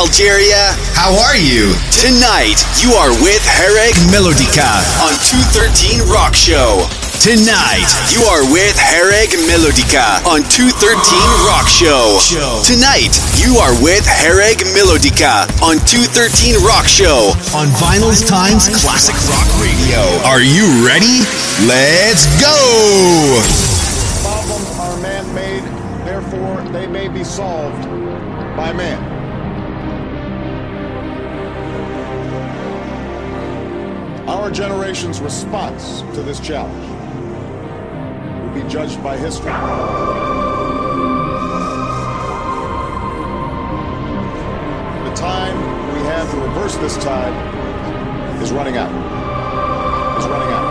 Algeria. How are you? Tonight, you are with Hereg Melodica on 213 Rock Show. Tonight, you are with Hereg Melodica on 213 Rock Show. Tonight, you are with Hereg Melodica on 213 Rock Show on Vinyl's Times Classic Rock Radio. Are you ready? Let's go! Problems are man-made, therefore they may be solved by man. Our generation's response to this challenge will be judged by history. The time we have to reverse this tide is running out. Is running out.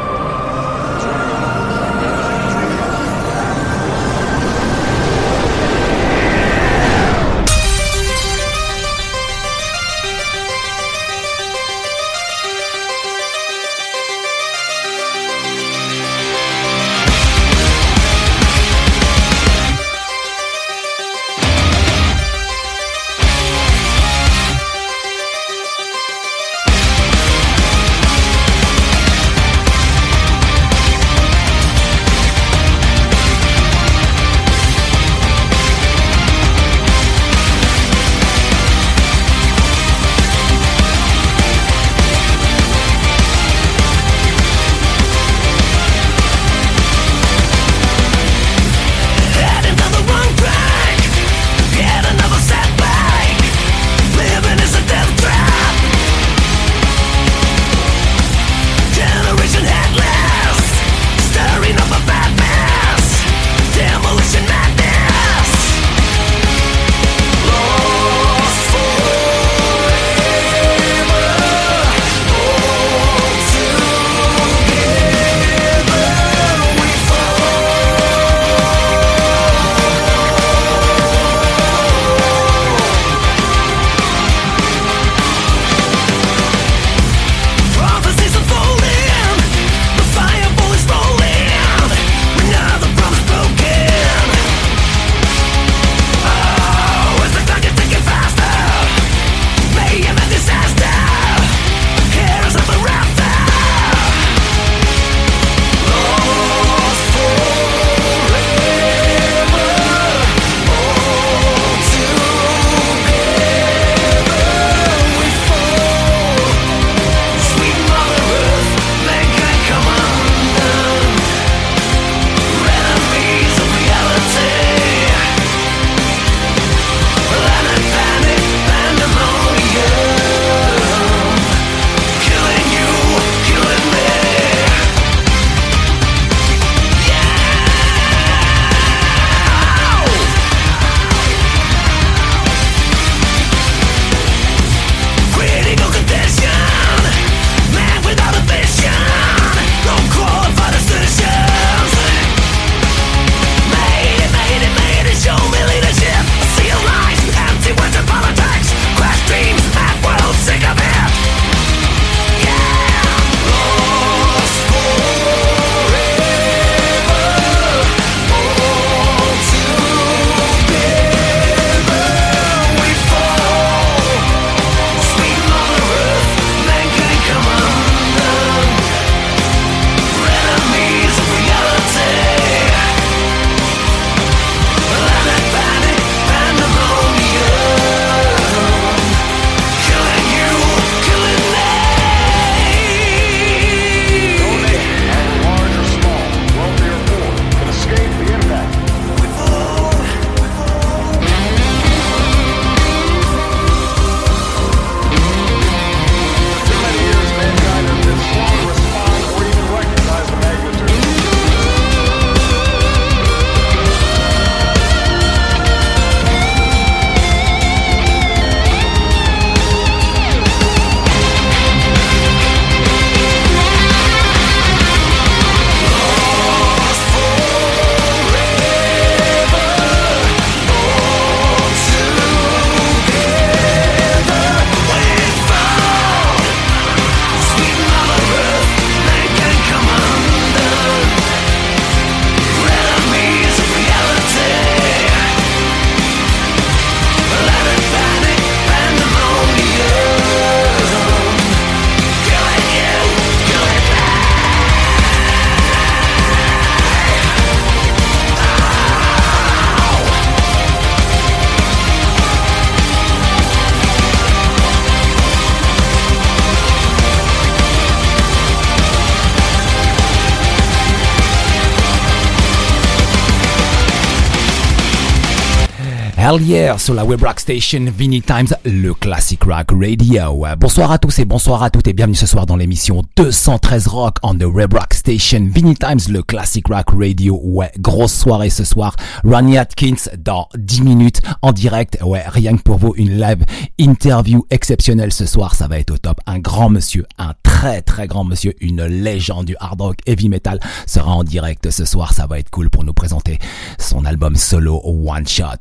Sur la web station Vinny Times, le classic rock radio. Bonsoir à tous et bonsoir à toutes et bienvenue ce soir dans l'émission 213 rock on the web rock station Vinny Times, le classic rock radio. Ouais, grosse soirée ce soir. Ronnie Atkins dans 10 minutes en direct. Ouais, rien que pour vous, une live interview exceptionnelle ce soir. Ça va être au top. Un grand monsieur, un très très grand monsieur, une légende du hard rock heavy metal sera en direct ce soir. Ça va être cool pour nous présenter son album solo One Shot.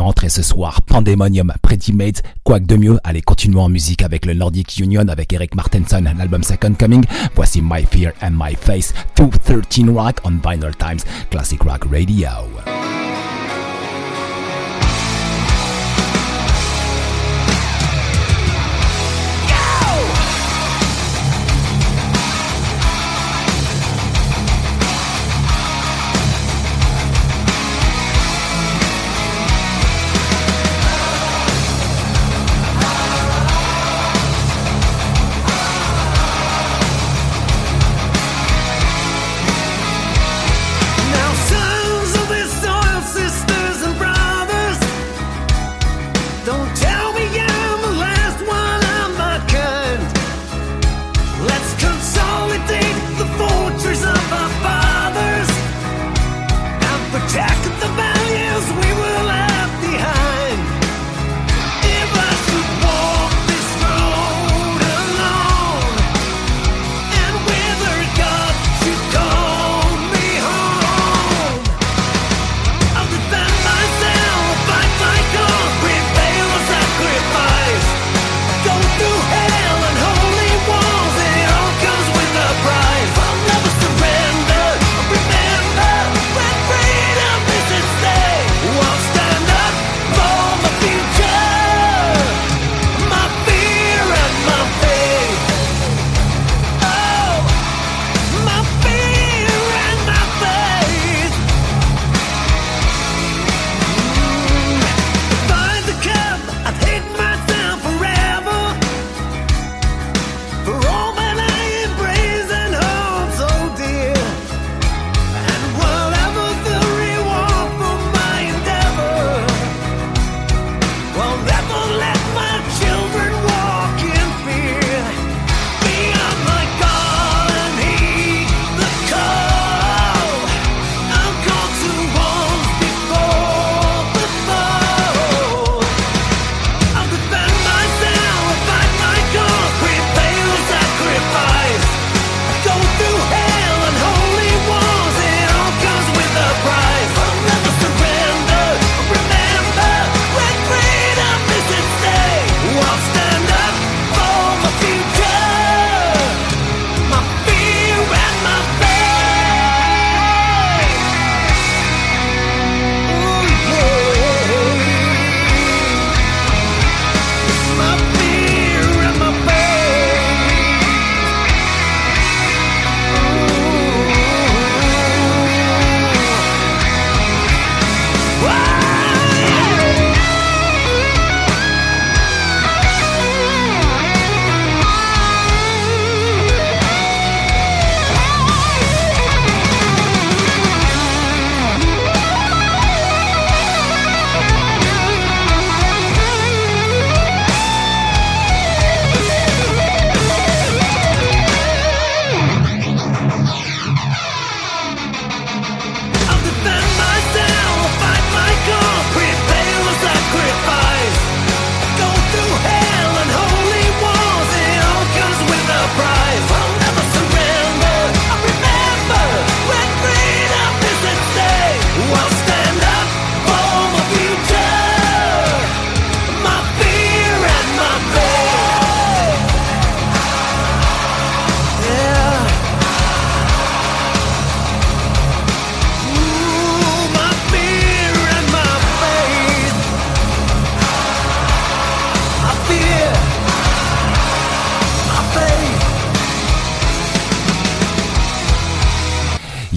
Rentrés ce soir. Pandemonium, Pretty Maids, quoi que de mieux. Allez, continuons en musique avec le Nordic Union, avec Eric Martenson, l'album Second Coming. Voici My Fear and My Face, 213 Rock on Vinyl Times, Classic Rock Radio.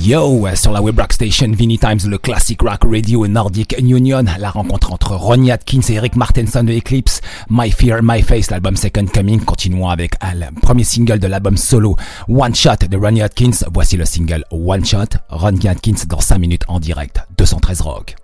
Yo, sur la web rock station Vinny Times, le classic rock radio Nordic Union, la rencontre entre Ronnie Atkins et Eric Martenson de Eclipse, My Fear, My Face, l'album Second Coming, continuons avec le premier single de l'album solo One Shot de Ronnie Atkins, voici le single One Shot, Ronnie Atkins dans 5 minutes en direct, 213 Rock.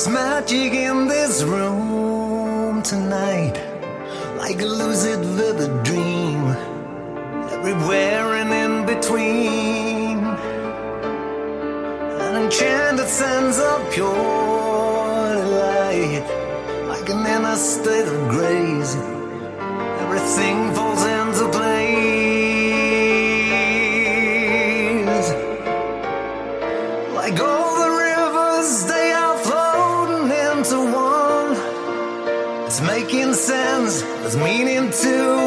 There is magic in this room tonight, like a lucid vivid dream, everywhere and in between. An enchanted sense of pure delight, like an inner state of grace. Everything falls into place. into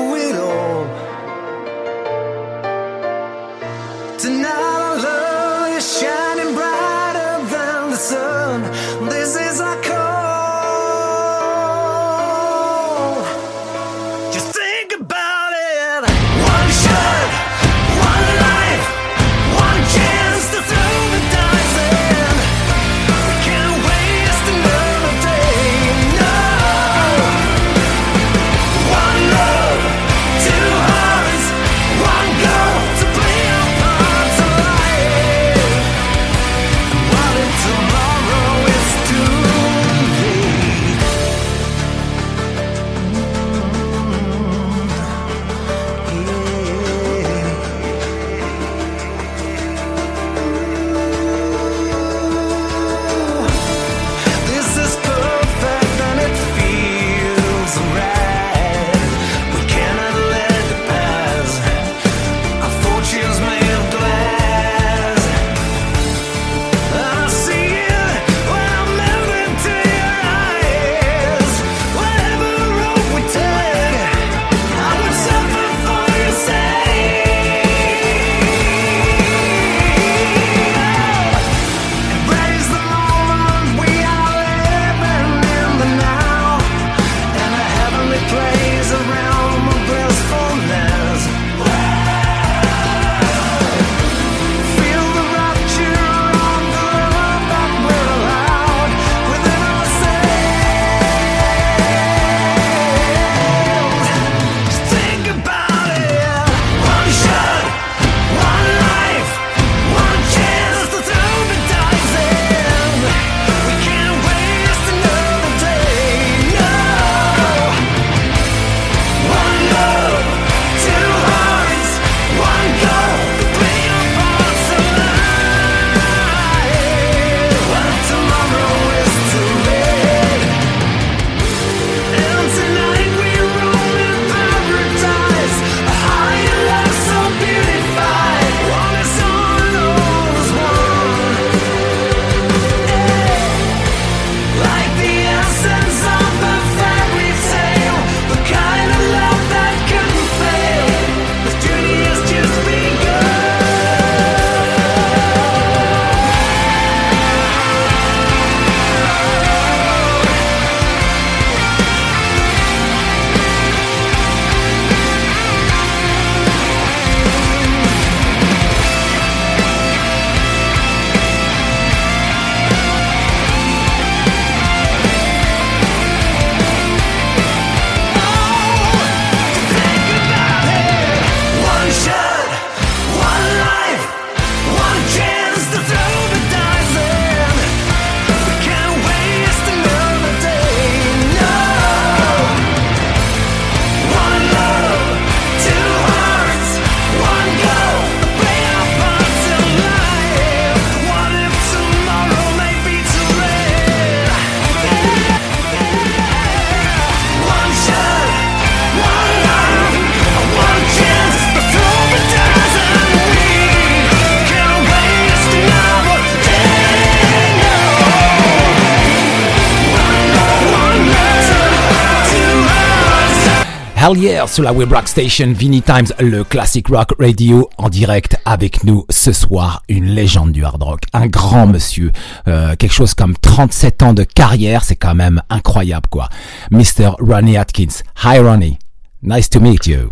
Hell yeah sur la Web Rock Station Vinny Times, le classic rock radio en direct avec nous ce soir, une légende du hard rock, un grand monsieur, euh, quelque chose comme 37 ans de carrière, c'est quand même incroyable quoi. Mr. Ronnie Atkins. Hi Ronnie, nice to meet you.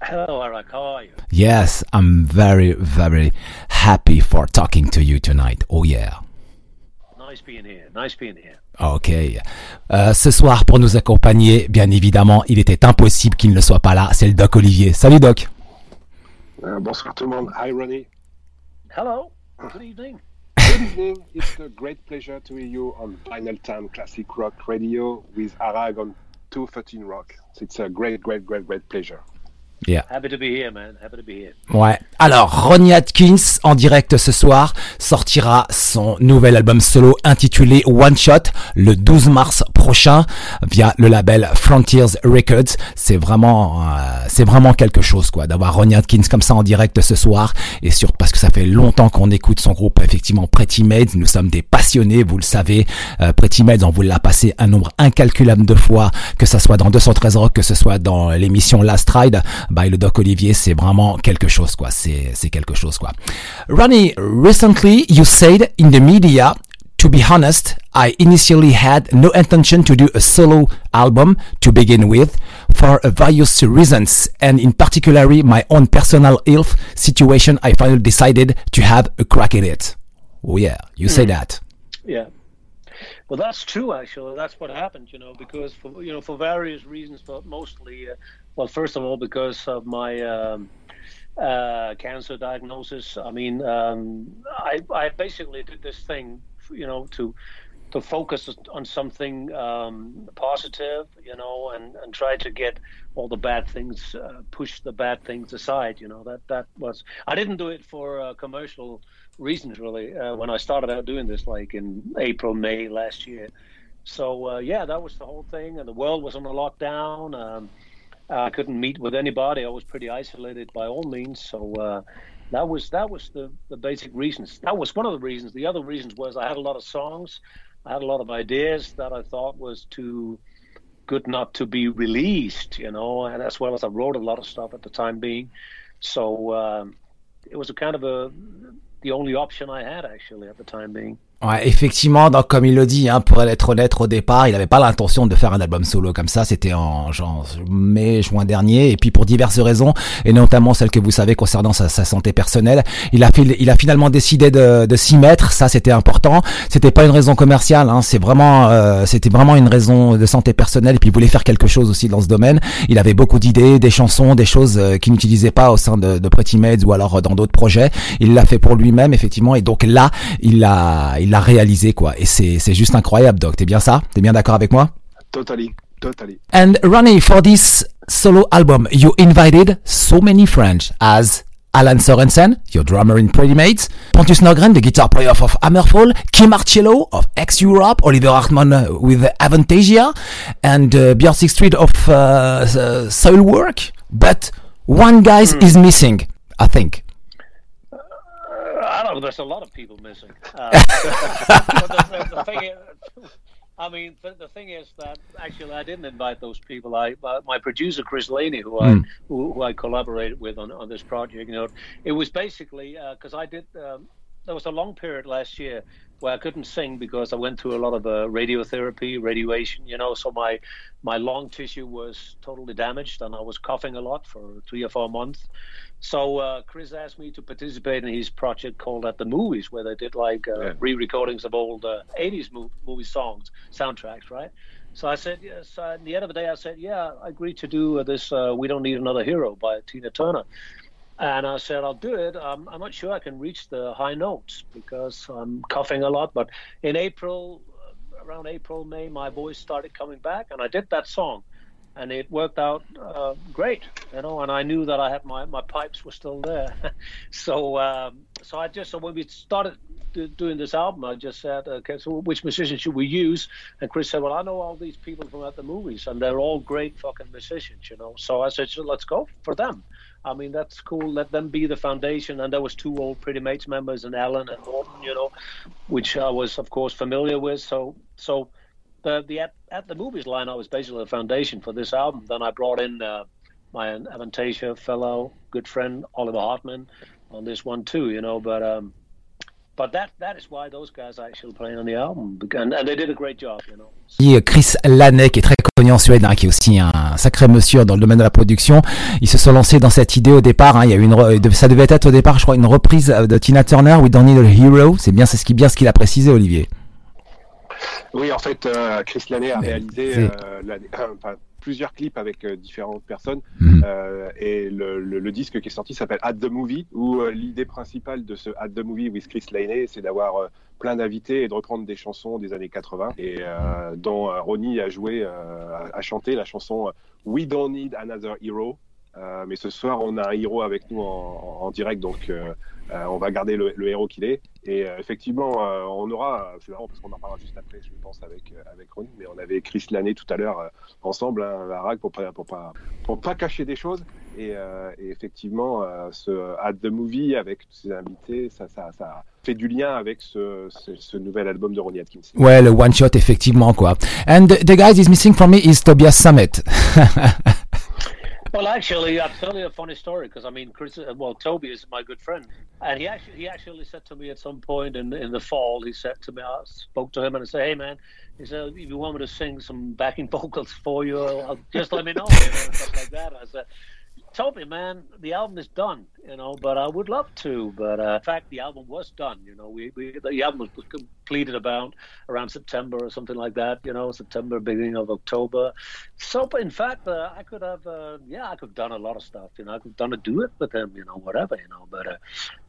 Hello, Eric. How are you? Yes, I'm very very happy for talking to you tonight. Oh yeah. Nice being here. Nice being here. Ok. Euh, ce soir, pour nous accompagner, bien évidemment, il était impossible qu'il ne soit pas là. C'est le Doc Olivier. Salut Euh, bonsoir tout le monde. Hi Ronnie. Hello. Good evening. Good evening. It's a great pleasure to hear you on Final Time Classic Rock Radio with Arag on 213 Rock. It's a great, great, great, great pleasure. Happy to be here, man. Happy to be here. Ouais. Alors, Ronnie Atkins, en direct ce soir, sortira son nouvel album solo intitulé One Shot le 12 mars prochain via le label Frontiers Records. C'est vraiment, euh, c'est vraiment quelque chose, quoi, d'avoir Ronnie Atkins comme ça en direct ce soir. Et surtout parce que ça fait longtemps qu'on écoute son groupe, effectivement, Pretty Maids. Nous sommes des passionnés, vous le savez. Euh, Pretty Maids, on vous l'a passé un nombre incalculable de fois, que ça soit dans 213 Rock, que ce soit dans l'émission Last Ride by le Doc Olivier, c'est vraiment quelque chose, quoi. C'est, c'est quelque chose, quoi. Ronnie, recently you said in the media, to be honest, I initially had no intention to do a solo album to begin with for various reasons, and in particularly my own personal health situation, I finally decided to have a crack at it. Oh yeah, you say that. Yeah. Well, that's true. Actually, that's what happened. You know, because for you know for various reasons, but mostly, uh, well, first of all, because of my um, uh, cancer diagnosis. I mean, um, I I basically did this thing, you know, to to focus on something um, positive, you know, and and try to get all the bad things, uh, push the bad things aside. You know, that that was. I didn't do it for uh, commercial reasons really. Uh, when I started out doing this, like in April, May last year. So uh, yeah, that was the whole thing, and the world was on a lockdown. Um, I couldn't meet with anybody. I was pretty isolated by all means. So uh, that was that was the, the basic reasons. That was one of the reasons. The other reasons was I had a lot of songs, I had a lot of ideas that I thought was too good not to be released, you know, and as well as I wrote a lot of stuff at the time being. So um, it was a kind of a the only option I had actually at the time being. Ouais, effectivement, donc comme il le dit, hein, pour être honnête au départ, il n'avait pas l'intention de faire un album solo comme ça. C'était en genre mai, juin dernier, et puis pour diverses raisons, et notamment celles que vous savez concernant sa, sa santé personnelle, il a, il a finalement décidé de, de s'y mettre. Ça, c'était important. C'était pas une raison commerciale. Hein, c'est vraiment, euh, c'était vraiment une raison de santé personnelle. Et puis il voulait faire quelque chose aussi dans ce domaine. Il avait beaucoup d'idées, des chansons, des choses euh, qu'il n'utilisait pas au sein de, de Pretty Maids ou alors euh, dans d'autres projets. Il l'a fait pour lui-même, effectivement. Et donc là, il l'a, il l'a réalisé quoi. Et c'est, juste incroyable, Doc. T'es bien ça? T'es bien d'accord avec moi? Totally, totally. And Ronnie, for this solo album, you invited so many friends as Alan Sorensen, your drummer in Pretty Mates, Pontus Nogren, the guitar player of Hammerfall, Kim Marcello of X Europe, Oliver Hartmann uh, with Avantasia, and uh, Björn Street of uh, Soilwork. But one guy is missing, I think. I. There's a lot of people missing. Uh, the, the, the thing is, I mean, the, the thing is that actually I didn't invite those people. I uh, my producer Chris Laney, who I who, who I collaborated with on, on this project, you know, it was basically because I did. Um, there was a long period last year where I couldn't sing because I went through a lot of uh, radiotherapy, radiation, you know, so my my lung tissue was totally damaged and I was coughing a lot for three or four months. So uh, Chris asked me to participate in his project called At the Movies, where they did like uh, Yeah. re-recordings of old uh, '80s mo- movie songs, soundtracks, right? So I said yes. Uh, at the end of the day, I said, "Yeah, I agreed to do uh, this. Uh, we don't need another hero by Tina Turner." And I said, I'll do it. Um, I'm not sure I can reach the high notes because I'm coughing a lot. But in April, uh, around April, May, my voice started coming back, and I did that song, and it worked out uh, great, you know. And I knew that I had my, my pipes were still there, so um, so I just so when we started do, doing this album, I just said, okay, so which musician should we use? And Chris said, well, I know all these people from at the movies, and they're all great fucking musicians, you know. So I said, so let's go for them. I mean, that's cool. Let them be the foundation. And there was two old Pretty Mates members, and Alan and Norton, you know, which I was, of course, familiar with. So, so the the at, at the movies lineup was basically the foundation for this album. Then I brought in uh, my Avantasia fellow, good friend Oliver Hartman on this one too, you know. But um, but that that is why those guys are actually playing on the album, and, and they did a great job, you know. Et Chris Laney, qui est très connu en Suède, hein, qui est aussi un sacré monsieur dans le domaine de la production. Ils se sont lancés dans cette idée au départ. hein. il y a eu une, ça devait être au départ, je crois, une reprise de Tina Turner, We Don't Need a Hero. C'est bien, c'est ce qui bien ce qu'il a précisé, Olivier. Oui, en fait, euh, Chris Laney a Mais réalisé euh, euh, plusieurs clips avec euh, différentes personnes. Mhm. Euh, et le, le- le disque qui est sorti s'appelle At the Movie, où euh, l'idée principale de ce At the Movie with Chris Laney, c'est d'avoir plein d'invités et de reprendre des chansons des années 80, et dont Ronnie a joué, a, a chanté la chanson We Don't Need Another Hero. Mais ce soir, on a un héros avec nous en, direct, donc on va garder le, le héros qu'il est. Et euh, effectivement, euh, on aura, c'est marrant parce qu'on en parlera juste après, je pense, avec, euh, avec Ronnie, mais on avait Chris Laney tout à l'heure ensemble hein, à RAG pour pas, pour, pas, pour pas cacher des choses. Et, euh, et effectivement, euh, ce At the Movie avec tous ses invités, ça, ça, ça fait du lien avec ce, ce, ce nouvel album de Ronnie Atkins. Ouais, le one shot effectivement quoi. And the, the guy is missing from me is Tobias Sammet. Well, actually, I'll tell you a funny story because I mean, Chris. uh, Well, Toby is my good friend, and he actually he actually said to me at some point in in the fall. He said to me, I spoke to him and I said, "Hey, man," he said, "If you want me to sing some backing vocals for you, I'll, just let me know." You know, and stuff like that. I said. Toby, man, the album is done, you know, but I would love to. But uh, in fact, the album was done, you know. We, we the album was completed about around September or something like that, you know, September, beginning of October. So, in fact, uh, I could have, uh, yeah, I could have done a lot of stuff, you know. I could have done a duet with him, you know, whatever, you know. But, uh,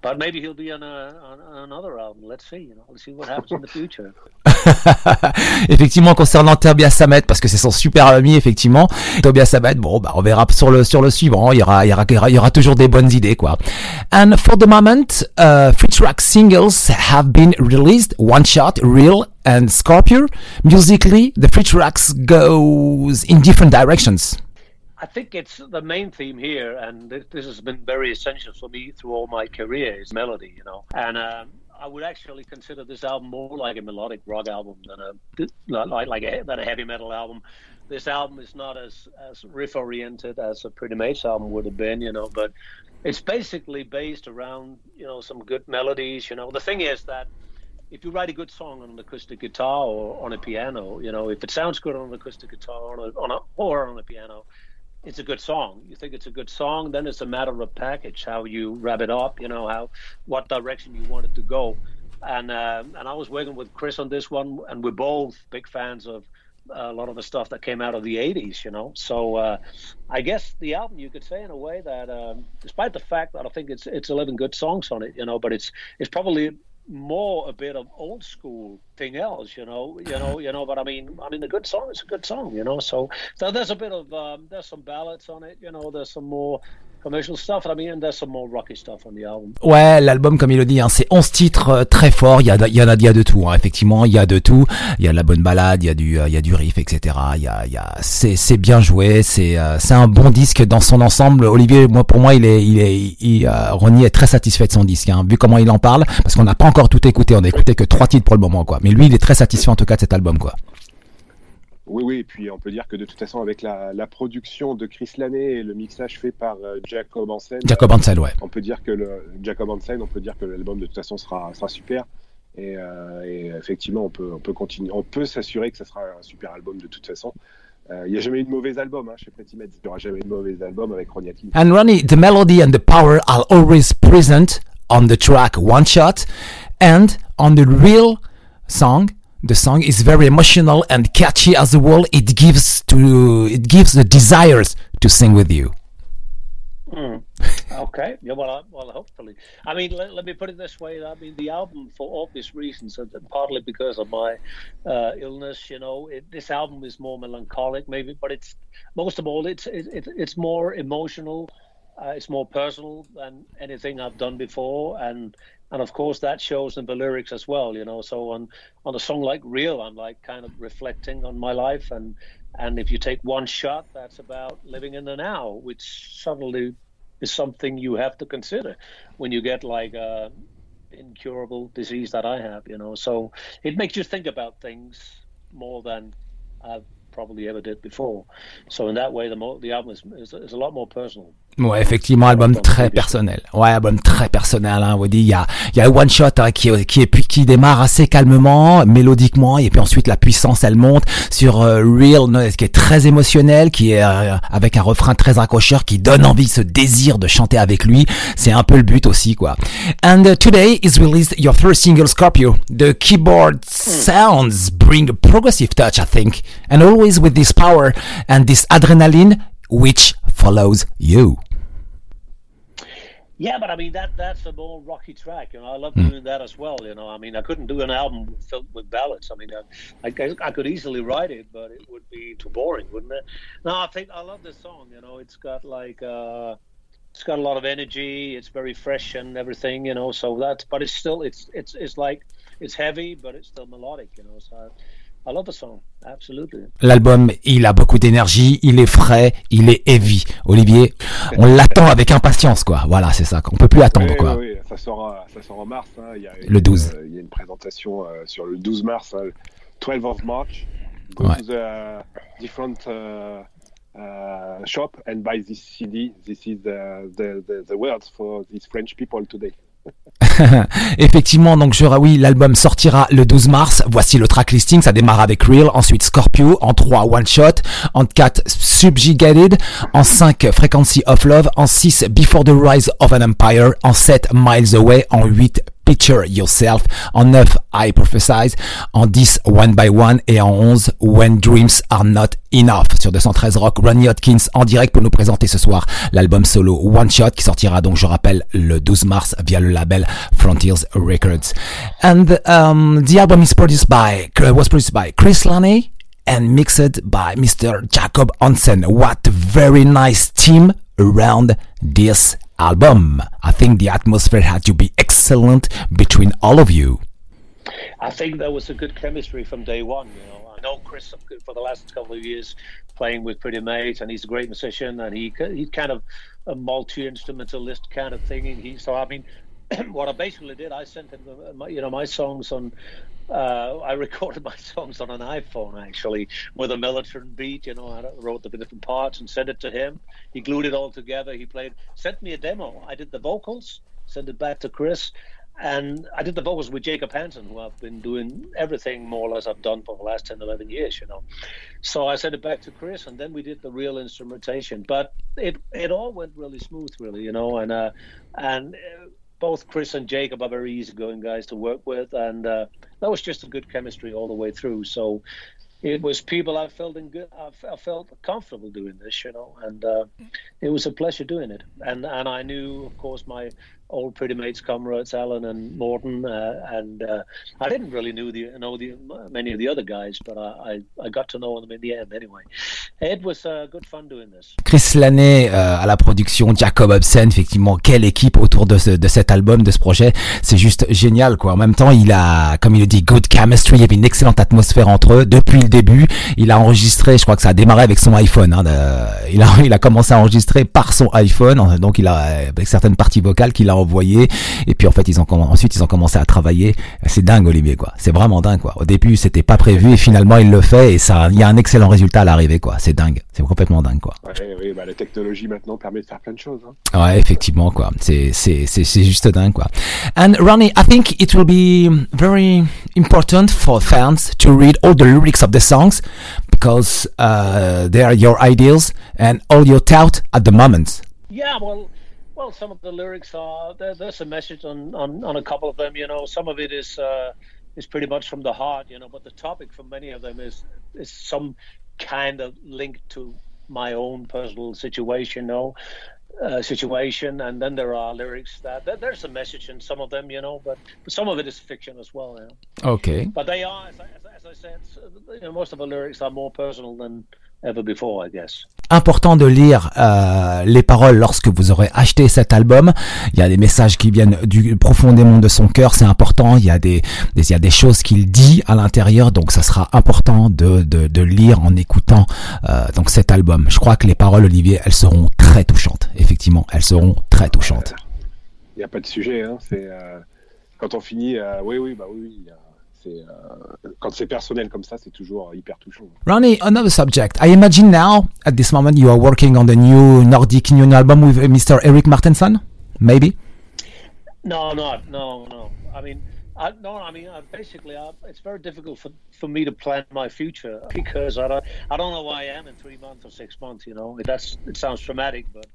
but maybe he'll be on, a, on another album. Let's see, you know, let's see what happens in the future. effectivement concernant Tobias Sammet parce que c'est son super ami effectivement. Tobias Sammet, bon bah on verra sur le sur le suivant. Il y aura il y aura il y aura, toujours des bonnes idées quoi. And for the moment, uh, three track singles have been released: One Shot, Real, and Scorpio. Musically, the three tracks goes in different directions. I think it's the main theme here, and this has been very essential for me through all my career is melody, you know. And um, I would actually consider this album more like a melodic rock album than a like like a, than a heavy metal album. This album is not as as riff oriented as a Pretty Mates album would have been, you know, but it's basically based around you know some good melodies. You know, the thing is that if you write a good song on an acoustic guitar or on a piano, you know, if it sounds good on an acoustic guitar or on a, on a or on a piano, it's a good song. You think it's a good song, then it's a matter of package, how you wrap it up, you know, how what direction you want it to go. And um, and I was working with Chris on this one, and we're both big fans of a lot of the stuff that came out of the '80s, you know. So uh, I guess the album, you could say in a way that, um, despite the fact that I think it's it's 11 good songs on it, you know, but it's it's probably more a bit of old school thing else, you know, you know, you know. But I mean, I mean, the good song is a good song, you know. So, so there's a bit of um, there's some ballads on it, you know. There's some more commercial stuff. I mean, there's some more rocky stuff on the album. Ouais, l'album, comme il le dit, hein, c'est 11 titres euh, très forts. Il y, a, il y en a, il y a de tout. Hein. Effectivement, il y a de tout. Il y a de la bonne balade, il y a du, euh, il y a du riff, etc. Il y a, il y a, c'est, c'est bien joué. C'est, euh, c'est un bon disque dans son ensemble. Olivier, moi, pour moi, il est, il est, il, euh, Ronnie est très satisfait de son disque. Hein, vu comment il en parle, parce qu'on n'a pas encore tout écouté. On a écouté que trois titres pour le moment, quoi. Mais lui, il est très satisfait en tout cas de cet album, quoi. Oui, oui, et puis on peut dire que de toute façon, avec la, la production de Chris Laney et le mixage fait par euh, Jacob Hansen, Jacob Ansel, ouais. on peut dire que le Jacob Hansen, on peut dire que l'album de toute façon sera, sera super. Et, euh, et effectivement, on peut, on peut continuer, on peut s'assurer que ça sera un super album de toute façon. Euh, Il n'y a jamais eu de mauvais album hein, chez Pretty Meds. Il n'y aura jamais eu de mauvais album avec Ronnie Atkins. And Ronnie, the melody and the power are always present on the track One Shot and on the real song. The song is very emotional and catchy as well. It gives to it gives the desires to sing with you. Okay. Yeah. Well, I, well, hopefully. I mean, let, let me put it this way. I mean, the album, for obvious reasons, and partly because of my uh, illness, you know, it, this album is more melancholic, maybe, but it's most of all, it's it, it, it's more emotional. Uh, it's more personal than anything I've done before, and and of course that shows in the lyrics as well. You know, so on on a song like "Real," I'm like kind of reflecting on my life, and and if you take one shot, that's about living in the now, which suddenly is something you have to consider when you get like a incurable disease that I have, you know. So it makes you think about things more than I've probably ever did before. So in that way, the mo- the album is, is, is a lot more personal. Ouais, effectivement, album très personnel. Ouais, album très personnel. Hein, Woody. Il y a, il y a One Shot hein, qui, qui est qui démarre assez calmement, mélodiquement, et puis ensuite la puissance, elle monte sur euh, Real, qui est très émotionnel, qui est euh, avec un refrain très accrocheur, qui donne envie, ce désir de chanter avec lui. C'est un peu le but aussi, quoi. And uh, today is released your third single, Scorpio. The keyboard sounds bring a progressive touch, I think, and always with this power and this adrenaline which follows you. Yeah, but I mean that that's a more rocky track, you know. I love Hmm. doing that as well, you know. I mean, I couldn't do an album filled with ballads. I mean, I, I, I could easily write it, but it would be too boring, wouldn't it? No, I think I love this song. You know, it's got like uh, it's got a lot of energy. It's very fresh and everything, you know. So that's but it's still it's it's it's like it's heavy, but it's still melodic, you know. So I, I love the song, absolutely. L'album, il a beaucoup d'énergie, il est frais, il est heavy. Olivier, on l'attend avec impatience, quoi. Voilà, c'est ça. On peut plus attendre, Oui, quoi. oui, ça sort, euh, ça sort en mars. hein. Il y a, Le 12. euh, il y a une présentation euh, sur le 12 mars, hein, 12 of March. Go Ouais. to the different uh, uh, shop and buy this CD. This is the, the, the, the words for these French people today. Effectivement, donc je, oui, l'album sortira le 12 mars. Voici le track listing. Ça démarre avec Real, ensuite Scorpio, en 3 One Shot, en 4 Subjugated, en 5 Frequency of Love, en 6 Before the Rise of an Empire, en 7 Miles Away, en 8 Picture Yourself, en 9 I Prophesize, en 10 One by One et en 11 When Dreams Are Not Enough. Sur 213 Rock, Ronnie Hodkins en direct pour nous présenter ce soir l'album solo One Shot qui sortira donc, je rappelle, le 12 mars via le label Frontiers Records. And um, the album is produced by, was produced by Chris Laney and mixed by Mr. Jacob Hansen. What a very nice team around this album. I think the atmosphere had to be excellent between all of you. I think there was a good chemistry from day one. You know, I know Chris for the last couple of years playing with Pretty Mate, and he's a great musician, and he he's kind of a multi instrumentalist kind of thing. And he so I mean, what I basically did, I sent him the, my, you know my songs on. Uh, I recorded my songs on an iPhone actually with a Mellotron beat. You know, I wrote the different parts and sent it to him. He glued it all together. He played, sent me a demo. I did the vocals, sent it back to Chris, and I did the vocals with Jacob Hansen, who I've been doing everything more or less I've done for the last 10, 11 years, you know. So I sent it back to Chris, and then we did the real instrumentation. But it it all went really smooth, really, you know. And uh, and uh, both Chris and Jacob are very easygoing guys to work with, and uh, that was just a good chemistry all the way through. So it was people I felt in good, I felt comfortable doing this, you know, and uh, it was a pleasure doing it. And and I knew, of course, my old pretty mates, comrades Alan and Morton, and I didn't really knew the know the many of the other guys, but I, I, I got to know them in the end anyway. It was good fun doing this. Chris Laney euh, à la production, Jacob Hobson, effectivement, quelle équipe autour de, ce, de cet album, de ce projet, c'est juste génial quoi. En même temps, il a, comme il le dit, good chemistry, il y avait une excellente atmosphère entre eux depuis le début. Il a enregistré, je crois que ça a démarré avec son iPhone. Hein, il a, il a commencé à enregistrer par son iPhone, donc il a avec certaines parties vocales qu'il a envoyées. Et puis en fait, ils ont ensuite ils ont commencé à travailler. C'est dingue, Olivier quoi. C'est vraiment dingue quoi. Au début, c'était pas prévu et finalement il le fait et ça, il y a un excellent résultat à l'arrivée quoi. C'est dingue, c'est complètement dingue quoi. Ouais, oui, bah, la technologie maintenant permet de faire plein de choses. hein. Ouais, effectivement, quoi. C'est, c'est, c'est, c'est juste dingue, quoi. And Ronnie, I think it will be very important for fans to read all the lyrics of the songs because uh, they are your ideals and all your thought at the moment. Yeah, well, well, some of the lyrics are there, there's a message on, on on a couple of them. You know, some of it is uh, is pretty much from the heart. You know, but the topic for many of them is is some kind of linked to my own personal situation. You know. Uh, situation and then there are lyrics that, that there's a message in some of them you know but, but some of it is fiction as well you know? Okay. but they are as I, as I- said you know, most of the lyrics are more personal than ever before I guess important de lire euh, les paroles lorsque vous aurez acheté cet album. Il y a des messages qui viennent du profondément de son cœur, c'est important. Il y a des, des- il y a des choses qu'il dit à l'intérieur, donc ça sera important de, de, de lire en écoutant euh, donc cet album. Je crois que les paroles, Olivier, elles seront très touchantes. Effectivement, elles seront très touchantes. Il n'y a pas de sujet. Hein. C'est euh, quand on finit. euh, oui, oui, bah oui. oui, il c'est euh, quand c'est personnel comme ça, c'est toujours hyper touchant. Ronnie, another subject. I imagine now, at this moment, you are working on the new Nordic Union album with uh, Mr. Eric Martenson, maybe? No, no, no, no. I mean, I, no, I mean, I, basically, I, it's very difficult for, for me to plan my future because I don't, I don't know where I am in three months or six months. You know, that's it sounds dramatic, but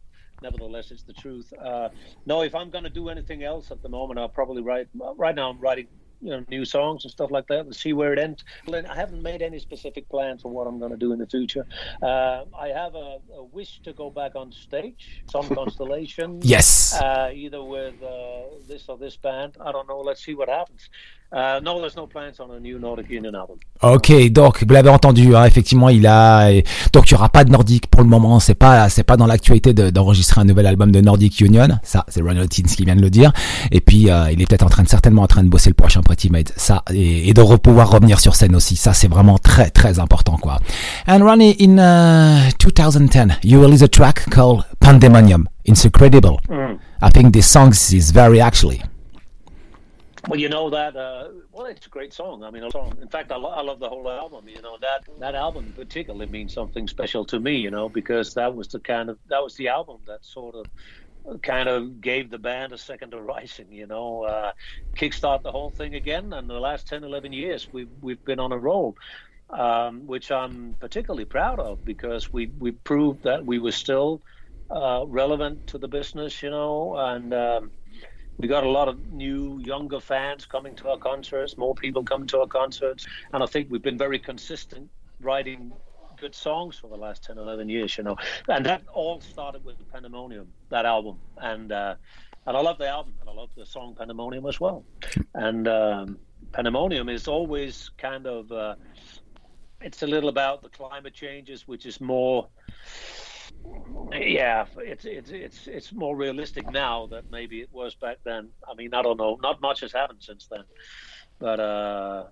nevertheless, it's the truth. Uh, no, if I'm going to do anything else at the moment, I'll probably write. Right now, I'm writing you know new songs and stuff like that and see where it ends. I haven't made any specific plans for what I'm going to do in the future. Uh, I have a, a, wish to go back on stage, some constellation. Yes. Uh, either with uh, this or this band. I don't know. Let's see what happens. Uh, no, there's no plans on a new Nordic Union album. Ok, donc vous l'avez entendu, hein, effectivement, il a donc il y aura pas de Nordic pour le moment. C'est pas c'est pas dans l'actualité d'enregistrer un nouvel album de Nordic Union. Ça, c'est Ronald Teens qui vient de le dire. Et puis euh, il est peut-être en train de certainement en train de bosser le prochain Pretty Made. Ça et, et de pouvoir revenir sur scène aussi. Ça, c'est vraiment très très important quoi. And Ronnie, in uh, 2010, you released a track called Pandemonium. It's incredible. Mm. I think this song is very actually. Well, you know that. Uh, well, it's a great song. I mean, a song. In fact, I, lo- I love the whole album. You know that that album particularly means something special to me. You know because that was the kind of that was the album that sort of kind of gave the band a second horizon, you know, uh, kickstart the whole thing again. And the last 10, 11 years, we've, we've been on a roll, um, which I'm particularly proud of because we, we proved that we were still uh, relevant to the business, you know, and um, we got a lot of new, younger fans coming to our concerts, more people coming to our concerts. And I think we've been very consistent writing good songs for the last 10 11 years you know. And that all started with pandemonium that album. And uh, and i love the album and i love the song pandemonium as well. And um, pandemonium is always kind of uh, it's a little about the climate changes which is more yeah it's it's it's it's more realistic now than maybe it was back then i mean i don't know not much has happened since then but uh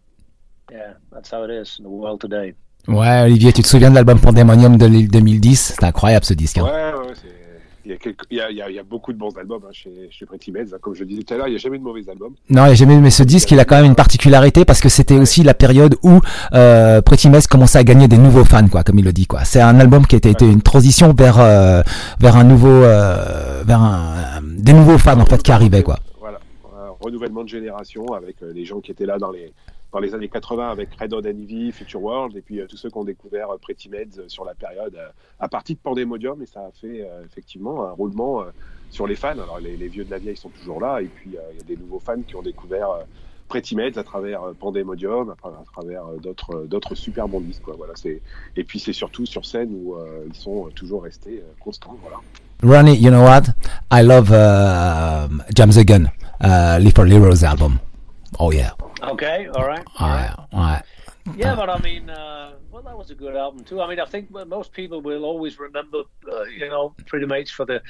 yeah that's how it is in the world today Ouais, Olivier, tu te souviens de l'album Pandemonium de 2010 C'était incroyable ce disque. Hein. Ouais, ouais, c'est. Il y, a quelques... il, y a, il, y a, il y a beaucoup de bons albums hein, chez, chez Pretty Meds. Hein. Comme je disais tout à l'heure, il n'y a jamais de mauvais albums. Non, il n'y a jamais mais ce disque, il a quand même une particularité parce que c'était aussi la période où euh, Pretty Meds commençait à gagner des nouveaux fans, quoi, comme il le dit. quoi. C'est un album qui a été, une transition vers, euh, vers un nouveau. Euh, vers un, des nouveaux fans, en fait, qui arrivaient. quoi. Voilà, un renouvellement de génération avec les gens qui étaient là dans les dans les années 80 avec Red Hot Envy, Future World, et puis euh, tous ceux qui ont découvert euh, Pretty Meds euh, sur la période à partir de Pandemonium, et ça a fait effectivement un roulement sur les fans. Alors les, vieux de la vieille sont toujours là, et puis il y a des nouveaux fans qui ont découvert Pretty Meds à travers Pandemonium, à travers, d'autres d'autres super bons disques. Quoi. Voilà, et puis c'est surtout sur scène où ils sont toujours restés constants. Voilà. Ronnie, you know what? I love uh, James Gunn, uh, Little Heroes album. Oh yeah. Okay, all right. All right. All right. Yeah, but I mean, uh, well, that was a good album too. I mean, I think most people will always remember, uh, you know, Pretty Mates for the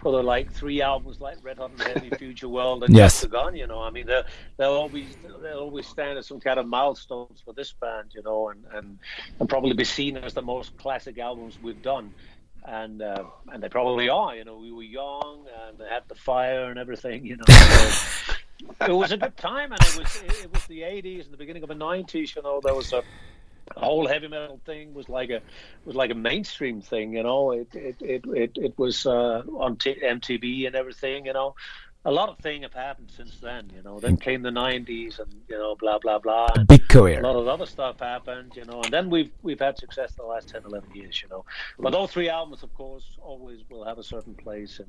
for the like three albums like Red Hot and Heavy, Future World, and yes. Gone. You know, I mean, they'll, they'll always they'll always stand as some kind of milestones for this band, you know, and and and probably be seen as the most classic albums we've done. And uh, and they probably are. You know, we were young and they had the fire and everything. You know. So, it was a good time, and it was it was the '80s and the beginning of the '90s. You know, there was a, whole heavy metal thing was like a was like a mainstream thing. You know, it it it it, it was uh, on T- MTV and everything. You know, a lot of things have happened since then. You know, then came the '90s, and you know, blah blah blah. A big career. A lot of other stuff happened. You know, and then we've we've had success the last 10, 11 years. You know, but those three albums, of course, always will have a certain place. In,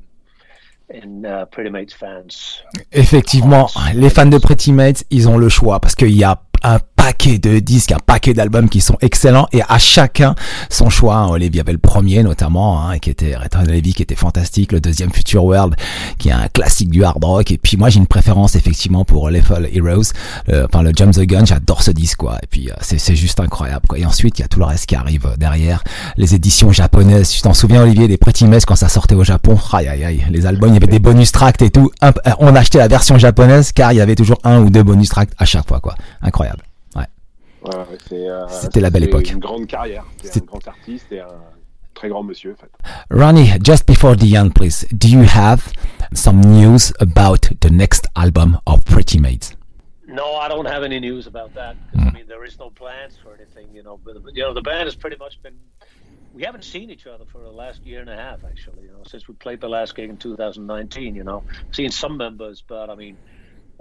Effectivement, les fans de Pretty Mates, ils ont le choix parce qu'il y a un paquet de disques, un paquet d'albums qui sont excellents et à chacun son choix. Hein. Olivier avait le premier notamment, hein, qui était Return Levy, qui était fantastique, le deuxième Future World, qui est un classique du hard rock. Et puis moi j'ai une préférence effectivement pour Lethal Heroes, le, enfin le Jump the Gun, j'adore ce disque quoi. Et puis c'est c'est juste incroyable quoi. Et ensuite il y a tout le reste qui arrive derrière, les éditions japonaises. Tu t'en souviens Olivier des Pretty Mates quand ça sortait au Japon, aïe aïe aïe, les albums il y avait des bonus tracks et tout. On achetait la version japonaise car il y avait toujours un ou deux bonus tracks à chaque fois quoi. Incroyable. Ouais, euh, C'était la belle époque. une grande carrière. C'est un grand artiste et un très grand monsieur, en fait. Ronnie, just before the end, please, do you have some news about the next album of Pretty Maids? No, I don't have any news about that. 'cause, I hmm. mean, there is no plans for anything. You know, but but, you know, the band has pretty much been. We haven't seen each other for the last year and a half, actually. You know, since we played the last gig in 2019. You know, seen some members, but I mean,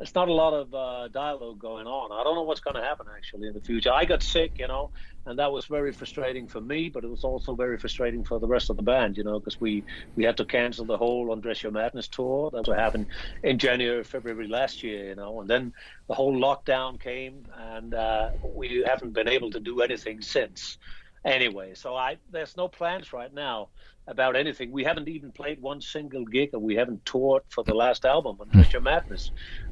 there's not a lot of uh, dialogue going on. I don't know what's going to happen actually in the future. I got sick, you know, and that was very frustrating for me, but it was also very frustrating for the rest of the band, you know, because we we had to cancel the whole Undress Your Madness tour that was happened in January, February last year, you know, and then the whole lockdown came, and uh, we haven't been able to do anything since. Anyway, so I there's no plans right now about anything. We haven't even played one single gig, and we haven't toured for the last album, Undress Your Madness,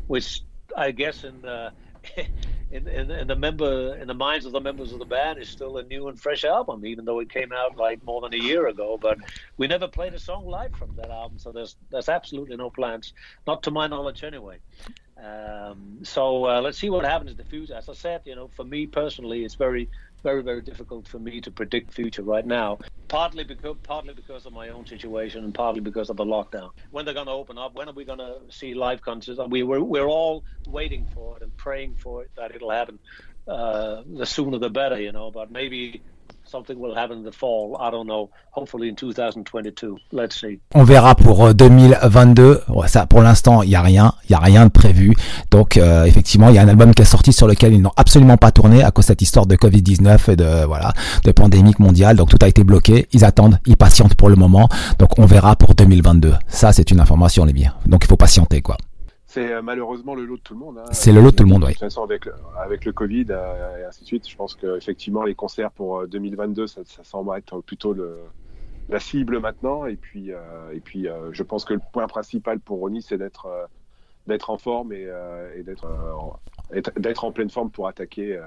which I guess in the in, in, in the member in the minds of the members of the band is still a new and fresh album, even though it came out like more than a year ago. But we never played a song live from that album, so there's there's absolutely no plans, not to my knowledge anyway. Um, so uh, let's see what happens in the future. As I said, you know, for me personally, it's very very very difficult for me to predict future right now. Partly because partly because of my own situation and partly because of the lockdown. When they're going to open up? When are we going to see live concerts? We we're, we're all waiting for it and praying for it that it'll happen. Uh, the sooner the better, you know. But maybe something will happen in the fall. I don't know. Hopefully in 2022. Let's see. On verra pour euh, 2022. Ouais, ça, pour l'instant, il y a rien, il y a rien de prévu. Donc, euh, effectivement, il y a un album qui est sorti sur lequel ils n'ont absolument pas tourné à cause de cette histoire de Covid-19 et de voilà, de mondiale. Donc, tout a été bloqué. Ils attendent, ils patientent pour le moment. Donc, on verra pour 2022. Ça, c'est une information, les biens. Donc, il faut patienter, quoi. C'est euh, malheureusement le lot de tout le monde. hein. C'est le lot de tout le monde, oui. De toute façon, avec le, avec le Covid euh, et ainsi de suite, je pense qu'effectivement, les concerts pour euh, 2022, ça, ça semble être plutôt le, la cible maintenant. Et puis, euh, et puis euh, je pense que le point principal pour Ronnie, c'est d'être euh, d'être en forme et, euh, et d'être euh, d'être en pleine forme pour attaquer euh,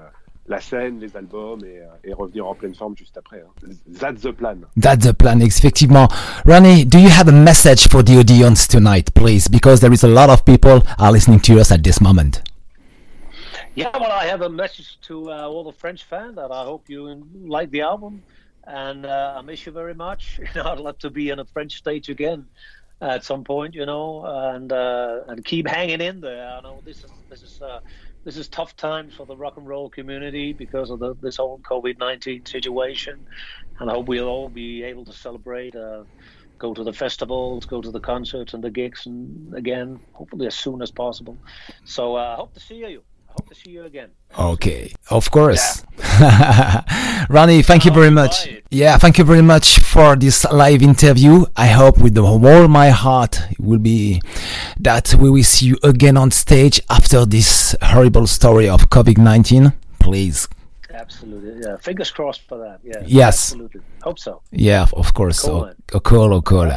la scène, les albums et, euh, et revenir en pleine forme juste après. hein. That's the plan. That's the plan, effectivement. Ronnie, do you have a message for the audience tonight, please? Because there is a lot of people are listening to us at this moment. Yeah, well, I have a message to uh, all the French fans that I hope you like the album, and uh, I miss you very much. You know, I'd love to be on a French stage again at some point. You know, and uh, and keep hanging in there. I know this is this is uh, this is tough times for the rock and roll community because of the, this whole COVID nineteen situation, and I hope we'll all be able to celebrate. Uh, Go to the festivals, go to the concerts and the gigs, and again, hopefully as soon as possible. So I uh, hope to see you. Hope to see you again. Okay, of course. Ronnie, thank you oh, very much. Yeah, thank you very much for this live interview. I hope with the whole my heart it will be that we will see you again on stage after this horrible story of COVID-19. Please. Absolutely. Yeah. Fingers crossed for that. Yeah. Yes. Absolutely. Hope so. Yeah, of course. Cool, Oh, oh, cool, oh, cool.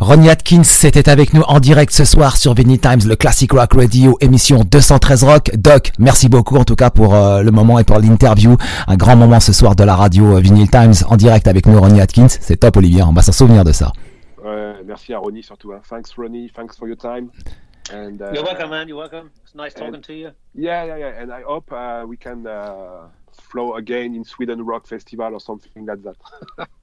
Ronnie Atkins était avec nous en direct ce soir sur Vinny Times, le Classic Rock Radio, émission 213 Rock. Doc, merci beaucoup en tout cas pour euh, le moment et pour l'interview. Un grand moment ce soir de la radio euh, Vinyl Times en direct avec nous, Ronnie Atkins. C'est top, Olivier. On va s'en souvenir de ça. Ouais, merci à Ronnie surtout. hein. Thanks Ronnie, thanks for your time. And, uh, You're welcome, man. You're welcome. It's nice talking and- to you. Yeah, yeah, yeah. And I hope uh, we can uh, flow again in Sweden Rock Festival or something like that.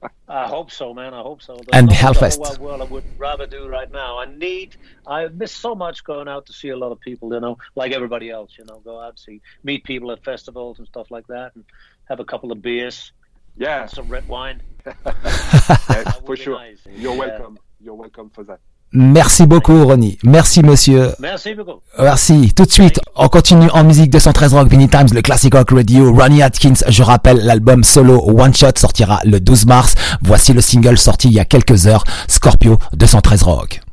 I hope so, man. I hope so. There's And nothing in the Hellfest. whole wide world I would rather do right now. I need. I miss so much going out to see a lot of people. You know, like everybody else. You know, go out see, meet people at festivals and stuff like that, and have a couple of beers, yeah, and some red wine. yes, for sure. nice. You're Yeah. welcome. You're welcome for that. Merci beaucoup, Ronnie. Merci, monsieur. Merci beaucoup. Merci. Tout de suite, on continue en musique 213 Rock Vinny Times, le Classic Rock Radio. Ronnie Atkins, je rappelle, l'album solo One Shot sortira le 12 mars. Voici le single sorti il y a quelques heures, Scorpio 213 Rock.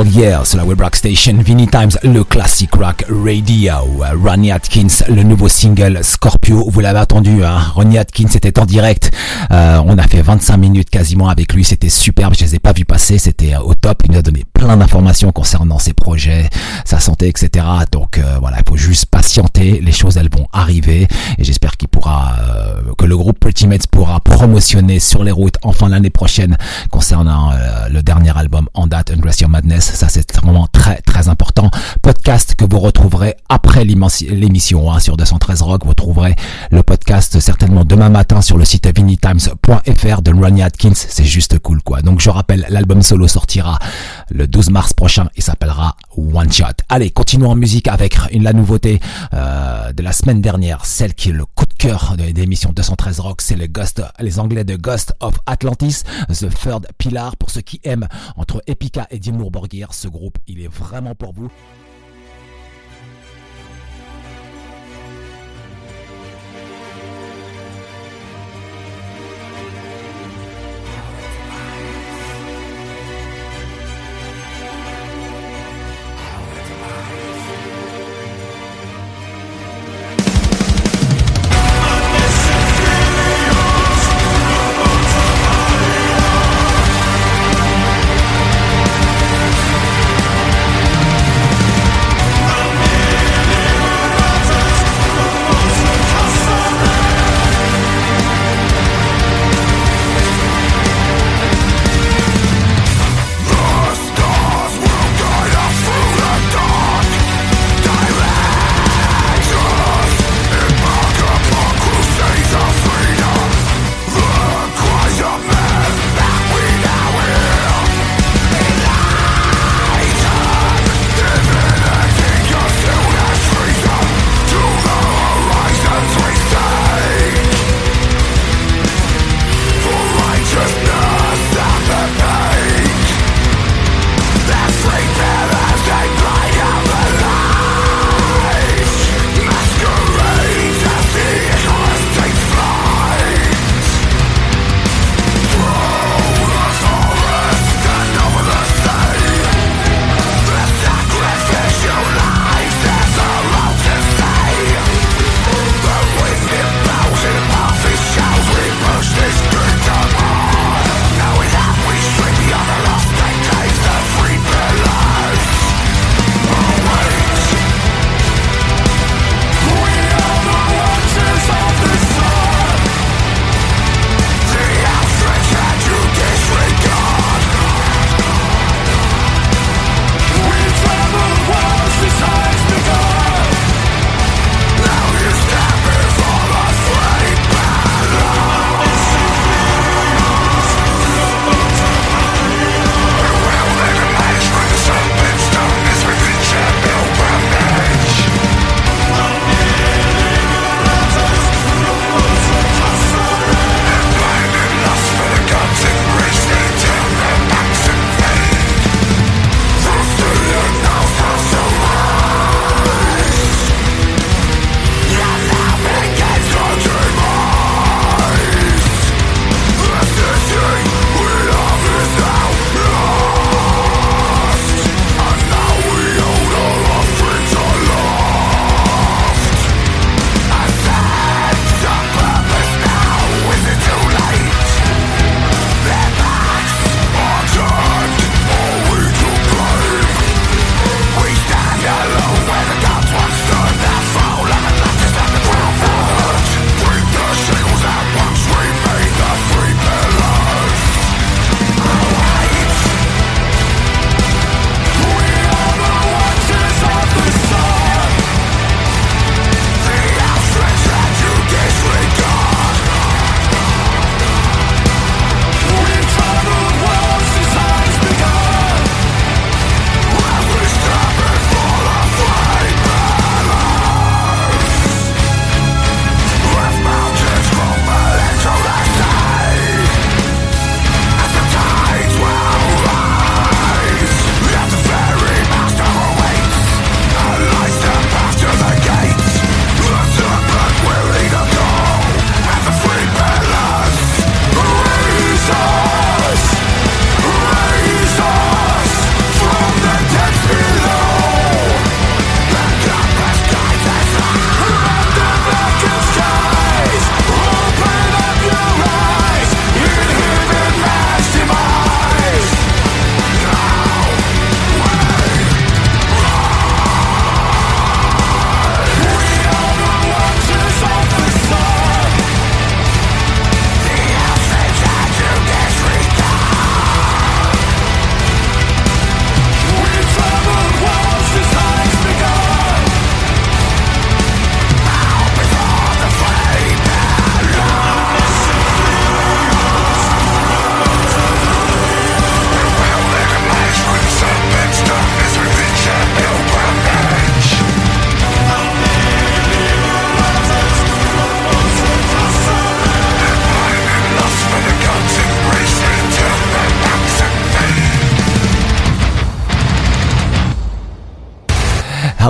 Hell yeah, sur la Web Rock Station, Vinny Times, le classic rock radio. Ronnie Atkins, le nouveau single Scorpio, vous l'avez attendu, hein. Ronnie Atkins était en direct. Euh, on a fait 25 minutes quasiment avec lui, c'était superbe, je les ai pas vus passer, c'était euh, au top. Il nous a donné plein d'informations concernant ses projets, sa santé, etc. Donc euh, voilà, il faut juste patienter, les choses elles vont arriver et j'espère qu'il pourra, euh, le groupe Pretty pourra promotionner sur les routes en fin l'année prochaine concernant euh, le dernier album en date, Undress Your Madness. Ça c'est vraiment très très important. Podcast que vous retrouverez après l'émission hein, sur 213 Rock. Vous trouverez le podcast certainement demain matin sur le site vinnytimes.fr de Ronnie Atkins. C'est juste cool quoi. Donc je rappelle, l'album solo sortira le 12 mars prochain. Il s'appellera One Shot. Allez, continuons en musique avec une, la nouveauté euh, de la semaine dernière, celle qui est le coup de cœur de l'émission 213 Rock, c'est le Ghost, les Anglais de Ghost of Atlantis, The Third Pillar. Pour ceux qui aiment entre Epica et Dimur Borgir, ce groupe, il est vraiment pour vous.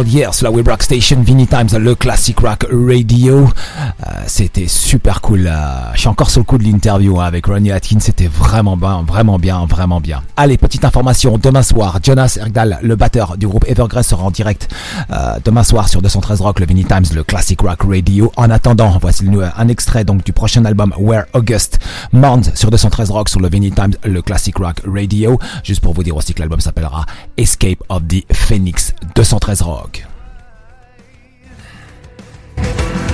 Out sur la Web Rock Station, Vinny Times, le Classic Rock Radio. Euh, c'était super cool. Euh, je suis encore sur le coup de l'interview hein, avec Ronnie Atkins. C'était vraiment bien, vraiment bien, vraiment bien. Allez, petite information. Demain soir, Jonas Ergdal, le batteur du groupe Evergrey, sera en direct euh, demain soir sur 213 Rock, le Vinny Times, le Classic Rock Radio. En attendant, voici un extrait donc du prochain album Where August Mourns sur 213 Rock, sur le Vinny Times, le Classic Rock Radio. Juste pour vous dire aussi que l'album s'appellera Escape of the Phoenix 213 Rock. Bye.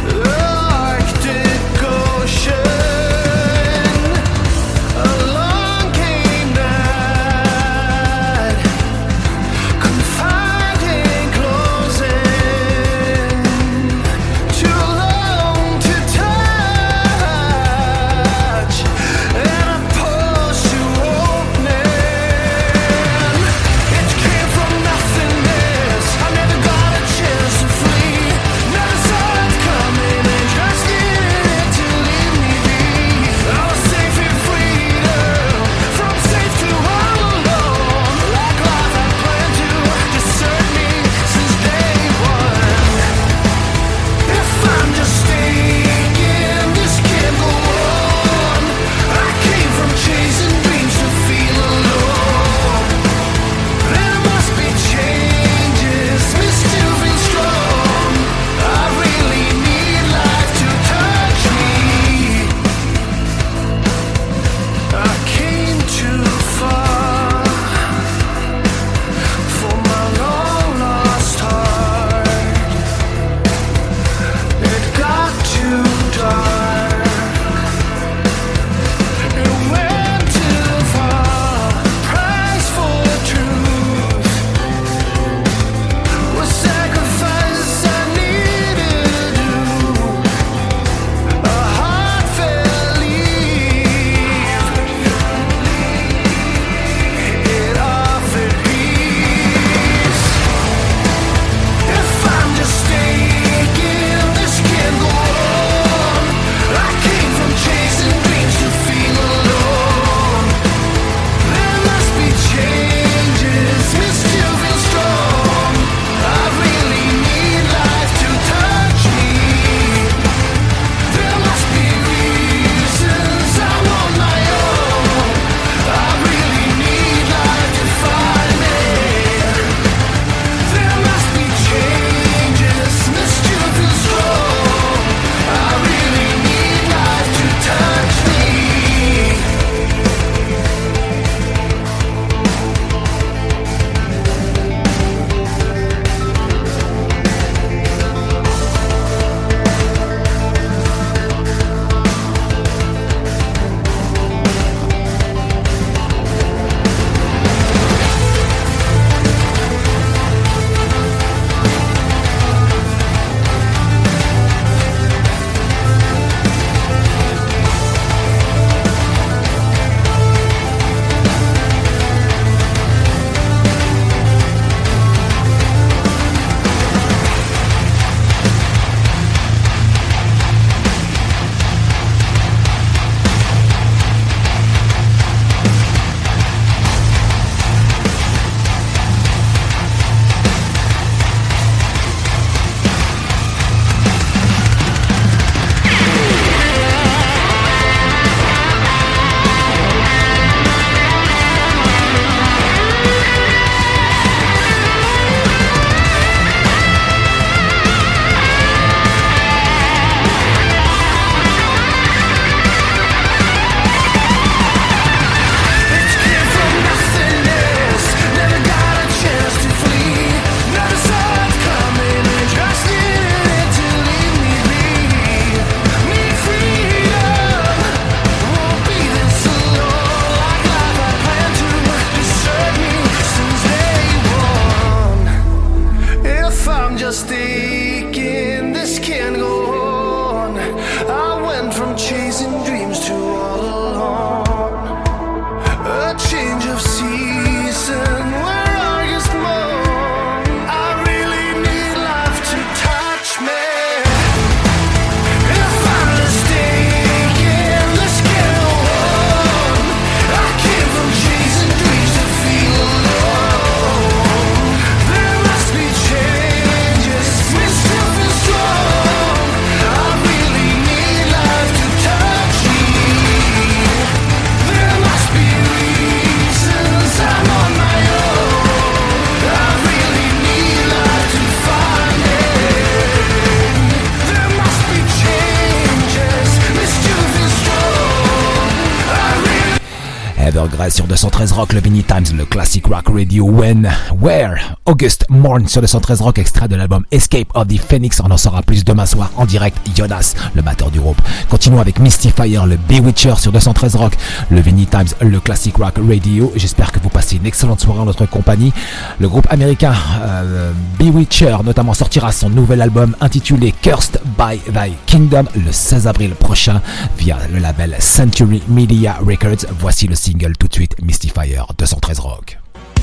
93 Rock, le Mini Times, le classique. Classic Rock Radio, When, Where, August Morn sur 213 Rock, extrait de l'album Escape of the Phoenix. On en saura plus demain soir en direct. Jonas, le batteur du groupe. Continuons avec Mystifier, le Bewitcher sur 213 Rock, le Vinny Times, le Classic Rock Radio. J'espère que vous passez une excellente soirée en notre compagnie. Le groupe américain euh, Bewitcher notamment sortira son nouvel album intitulé Cursed by Thy Kingdom le 16 avril prochain via le label Century Media Records. Voici le single tout de suite Mystifier 213 Rock.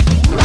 We'll be right.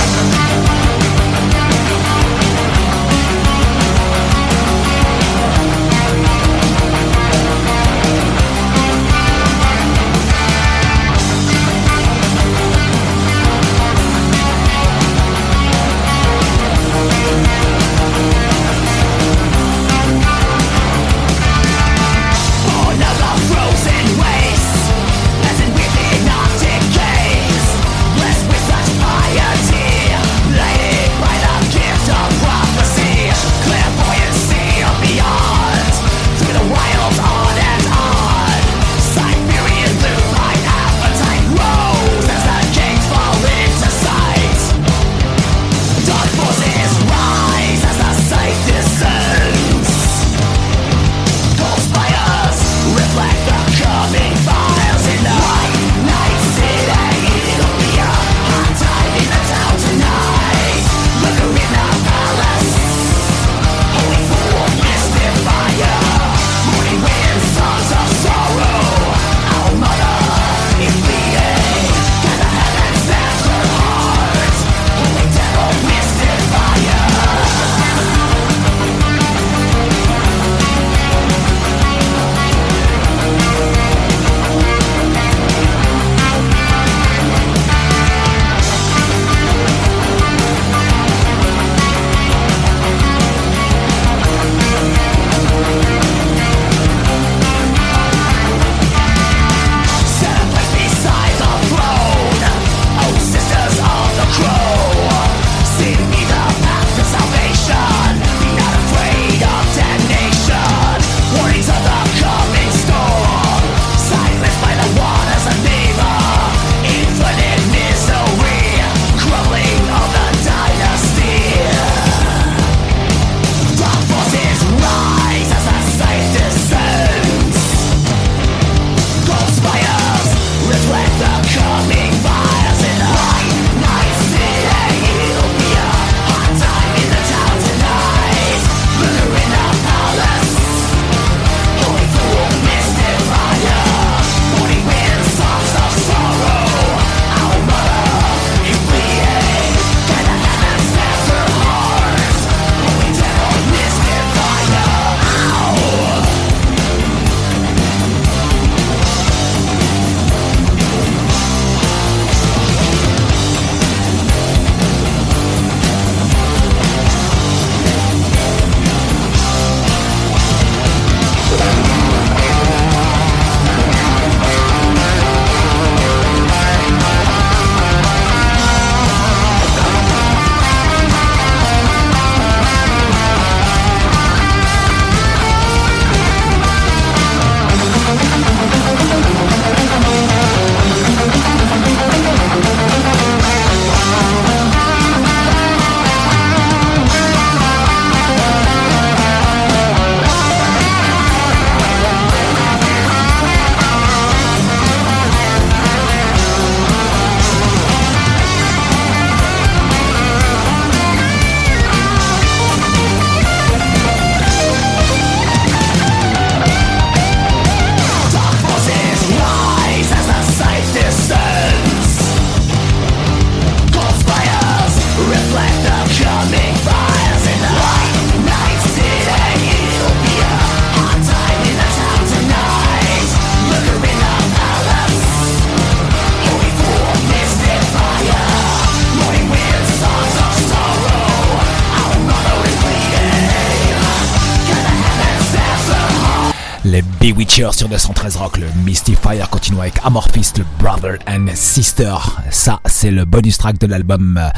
Sur 213 Rock, le Mystifier continue avec Amorphis, le Brother and Sister. Ça, c'est le bonus track de l'album euh,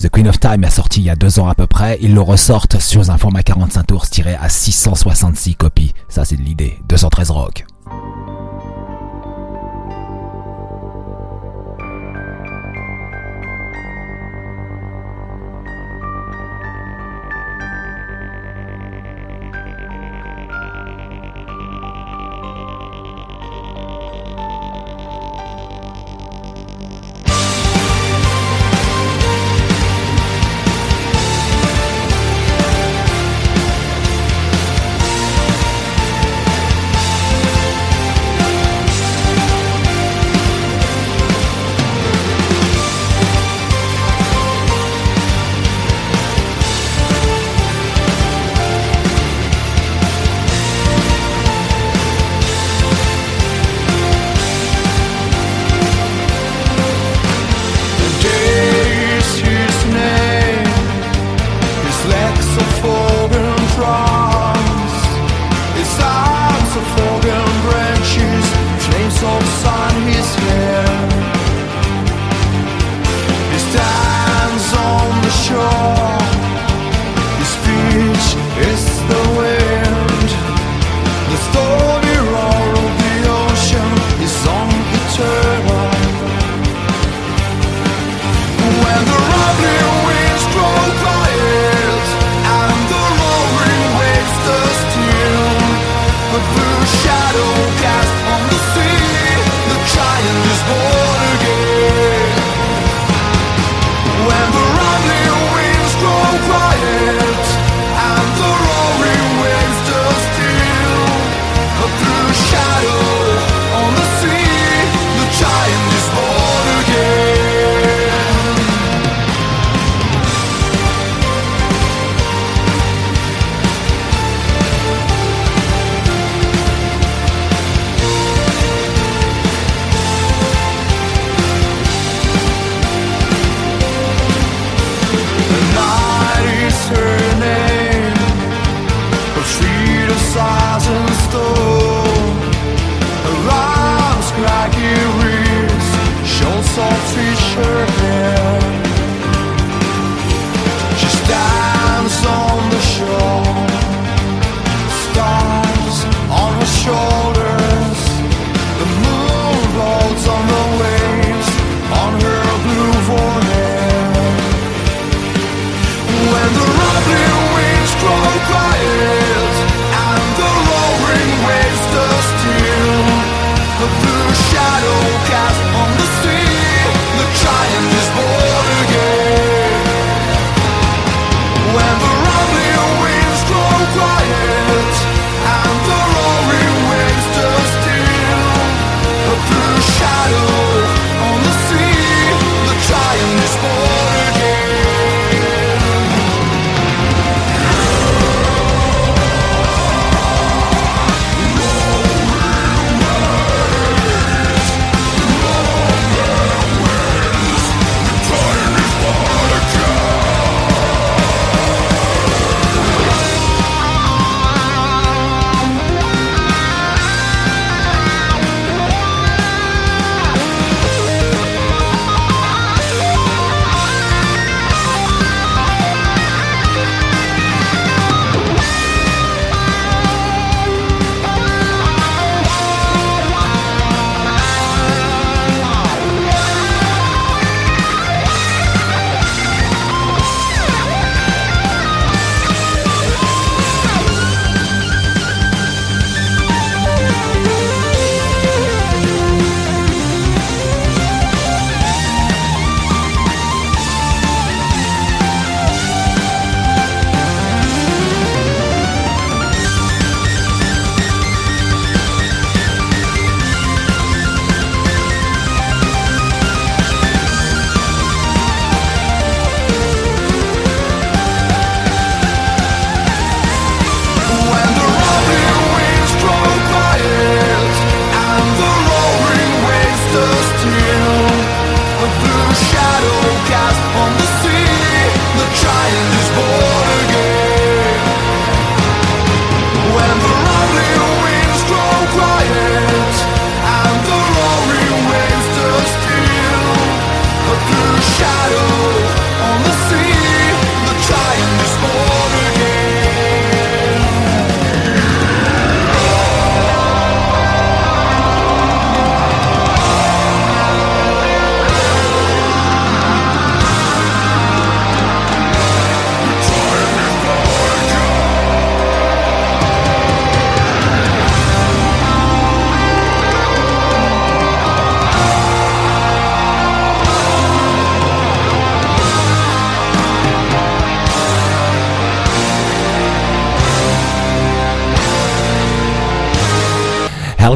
The Queen of Time, sorti il y a deux ans à peu près. Ils le ressortent sur un format 45 tours tiré à 666 copies. Ça, c'est l'idée. 213 Rock.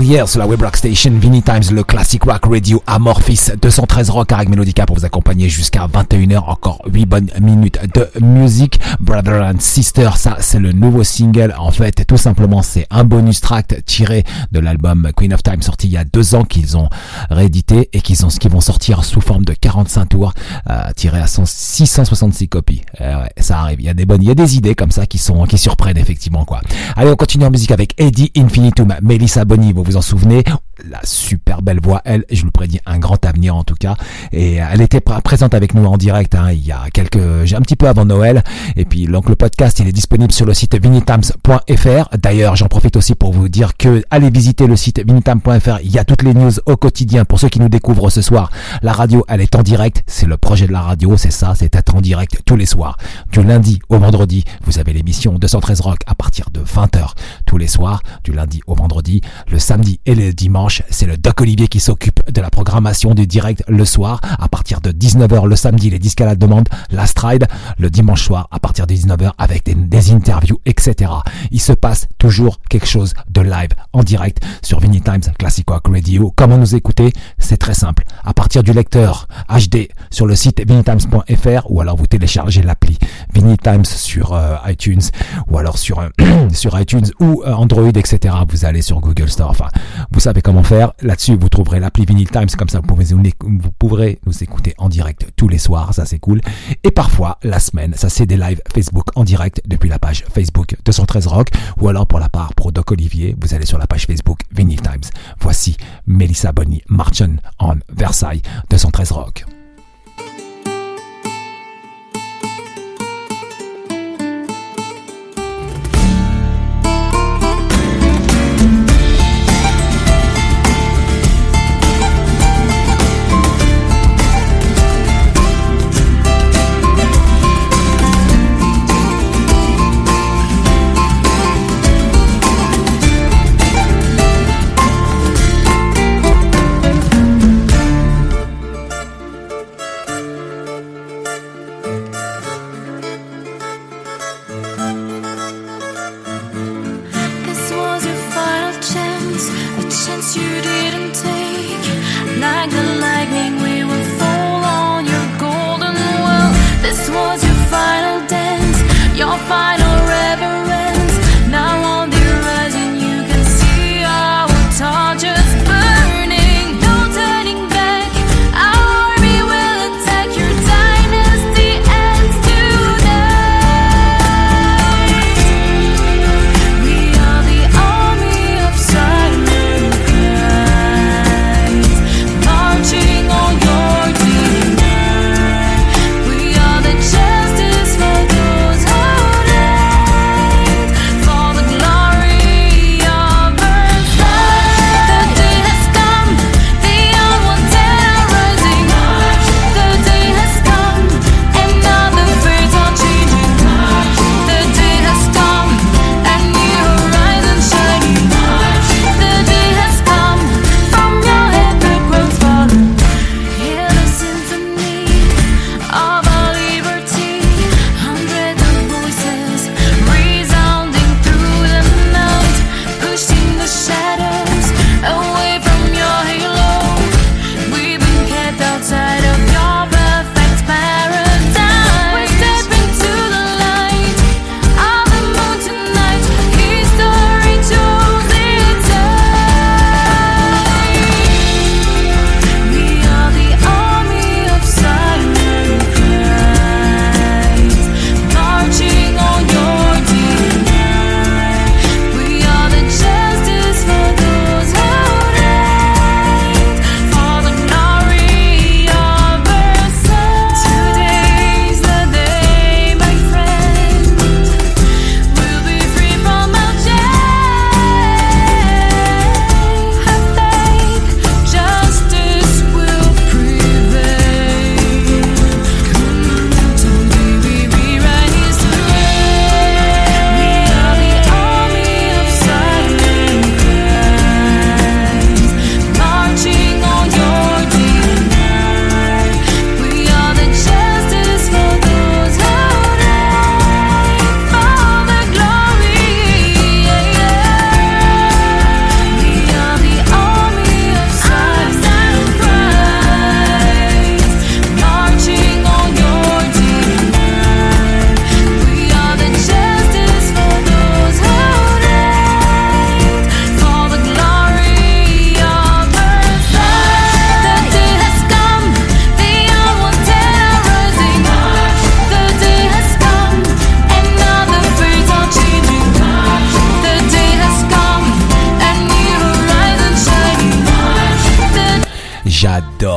Yeah, sur la Web Rock Station, Vinny Times, le classic rock radio Amorphis 213 rock avec Melodica pour vous accompagner jusqu'à 21h. Encore 8 bonnes minutes de musique. Brother and Sister, ça c'est le nouveau single. En fait, tout simplement, c'est un bonus track tiré de l'album Queen of Time sorti il y a deux ans qu'ils ont réédité et qu'ils ont, qui vont sortir sous forme de 45 tours, euh, tiré à 100 666 copies. Euh, ouais, ça arrive. Il y a des bonnes, il y a des idées comme ça qui sont, qui surprennent effectivement quoi. Allez, on continue en musique avec Eddie Infinitum, Melissa Bonny, vous vous en souvenez? La super belle voix. Elle, je lui prédis un grand avenir en tout cas. Et elle était pr- présente avec nous en direct hein, il y a quelques, un petit peu avant Noël. Et puis donc le podcast, il est disponible sur le site vinitimes.fr. D'ailleurs, j'en profite aussi pour vous dire que allez visiter le site vinitimes.fr. Il y a toutes les news au quotidien. Pour ceux qui nous découvrent ce soir, la radio, elle est en direct. C'est le projet de la radio, c'est ça, c'est être en direct tous les soirs. Du lundi au vendredi, vous avez l'émission 213 Rock à partir de 20h tous les soirs, du lundi au vendredi. Le samedi et le dimanche, c'est le Doc Olivier qui s'occupe de la programmation du direct le soir. À partir de 19h le samedi, les disques à la demande, la stride. Le dimanche soir, à partir de 19h avec des, interviews, etc. Il se passe toujours quelque chose de live en direct sur Vinny Times Classic Rock Radio. Comment nous écouter? C'est très simple. À partir du lecteur HD sur le site vinnytimes.fr ou alors vous téléchargez l'appli Vinny Times sur euh, iTunes ou alors sur euh, sur iTunes ou euh, Android, etc. Vous allez sur Google Store. Enfin, vous savez comment faire. Là-dessus, vous trouverez l'appli Vinyl Times. Comme ça, vous pouvez vous pourrez nous écouter en direct tous les soirs. Ça, c'est cool. Et parfois, la semaine, ça, c'est des lives Facebook en direct depuis la page Facebook 213 Rock. Ou alors, pour la part pro Doc Olivier, vous allez sur la page Facebook Vinyl Times. Voici Melissa Bonny, Marchand on Versailles 213 Rock.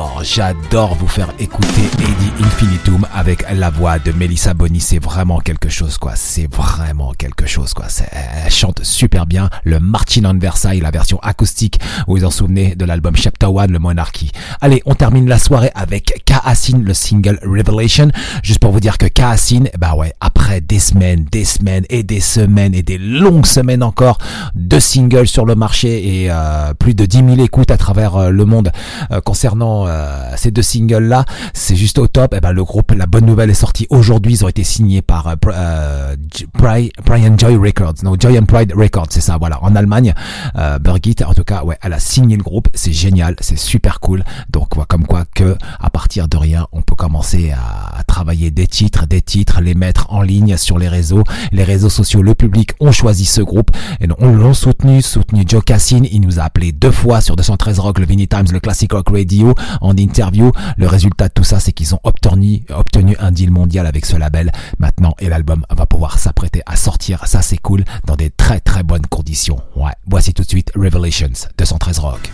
J'adore, j'adore vous faire écouter Eddie Infinitum avec la voix de Melissa Boni. C'est vraiment quelque chose, quoi. C'est vraiment quelque chose, quoi. Elle chante super bien. Le Martin on Versailles, la version acoustique. Vous vous en souvenez de l'album Chapter One, le Monarchy. Allez, on termine la soirée avec Kaasin, le single Revelation. Juste pour vous dire que Kaasin, bah ouais, après des semaines, des semaines et des semaines et des longues semaines encore, deux singles sur le marché et euh, plus de 10 000 écoutes à travers euh, le monde euh, concernant euh, ces deux singles-là, c'est juste au top. Et ben le groupe, la bonne nouvelle est sortie aujourd'hui. Ils ont été signés par euh, euh, Brian Joy Records, non Joy and Pride Records, c'est ça. Voilà, en Allemagne, euh, Birgit, en tout cas, ouais, elle a signé le groupe. C'est génial, c'est super cool. Donc, comme quoi que à partir de rien, on peut commencer à, à travailler des titres, des titres, les mettre en ligne sur les réseaux, les réseaux sociaux. Le public ont choisi ce groupe et on l'ont soutenu, soutenu Joe Cassin. Il nous a appelé deux fois sur 213 Rock, le Vinny Times, le Classic Rock Radio en interview. Le résultat de tout ça, c'est qu'ils ont obtenu, un deal mondial avec ce label maintenant et l'album va pouvoir s'apprêter à sortir. Ça, c'est cool dans des très très bonnes conditions. Ouais. Voici tout de suite Revelations 213 Rock.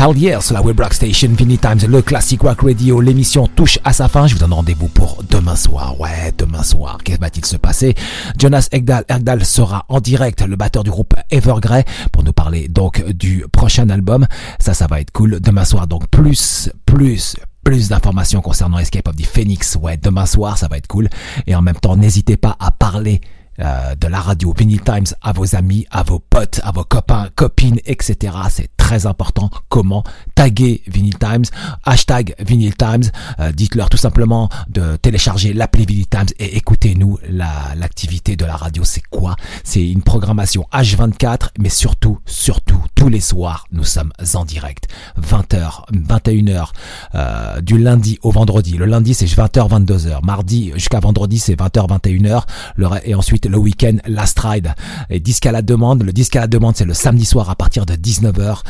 Hell yeah, sur la Web Rock Station, Vinny Times, le Classic Rock Radio. L'émission touche à sa fin. Je vous donne rendez-vous pour demain soir. Ouais, demain soir. Qu'est-ce va-t-il se passer? Jonas Egdal, Egdal sera en direct, le batteur du groupe Evergrey, pour nous parler donc du prochain album. Ça, ça va être cool. Demain soir, donc plus, plus, plus d'informations concernant Escape of the Phoenix. Ouais, demain soir, ça va être cool. Et en même temps, n'hésitez pas à parler euh, de la radio Vinyl Times à vos amis, à vos potes, à vos copains, copines, etc. C'est très important. Comment taguer Vinyl Times, hashtag Vinyl Times. Euh, Dites-leur tout simplement de télécharger l'appli Vinyl Times et écoutez-nous. La, l'activité de la radio, c'est quoi? C'est une programmation H24, mais surtout, surtout, tous les soirs, nous sommes en direct. 20h, 21h, euh, du lundi au vendredi. Le lundi, c'est 20h, 22h. Mardi jusqu'à vendredi, c'est 20h, 21h. Le, et ensuite, le week-end, Last Ride. Et disque à la demande. Le disque à la demande, c'est le samedi soir à partir de 19h.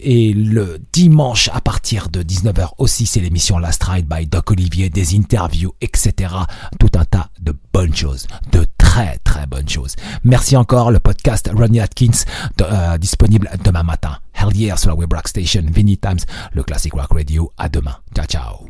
Et le dimanche à partir de 19h aussi, c'est l'émission Last Ride by Doc Olivier, des interviews, etc. Tout un tas de bonnes choses, de très très bonnes choses. Merci encore, le podcast Ronnie Atkins, euh, disponible demain matin. Hell yeah sur la Web Rock Station, Vinny Times, le Classic Rock Radio. À demain. Ciao ciao.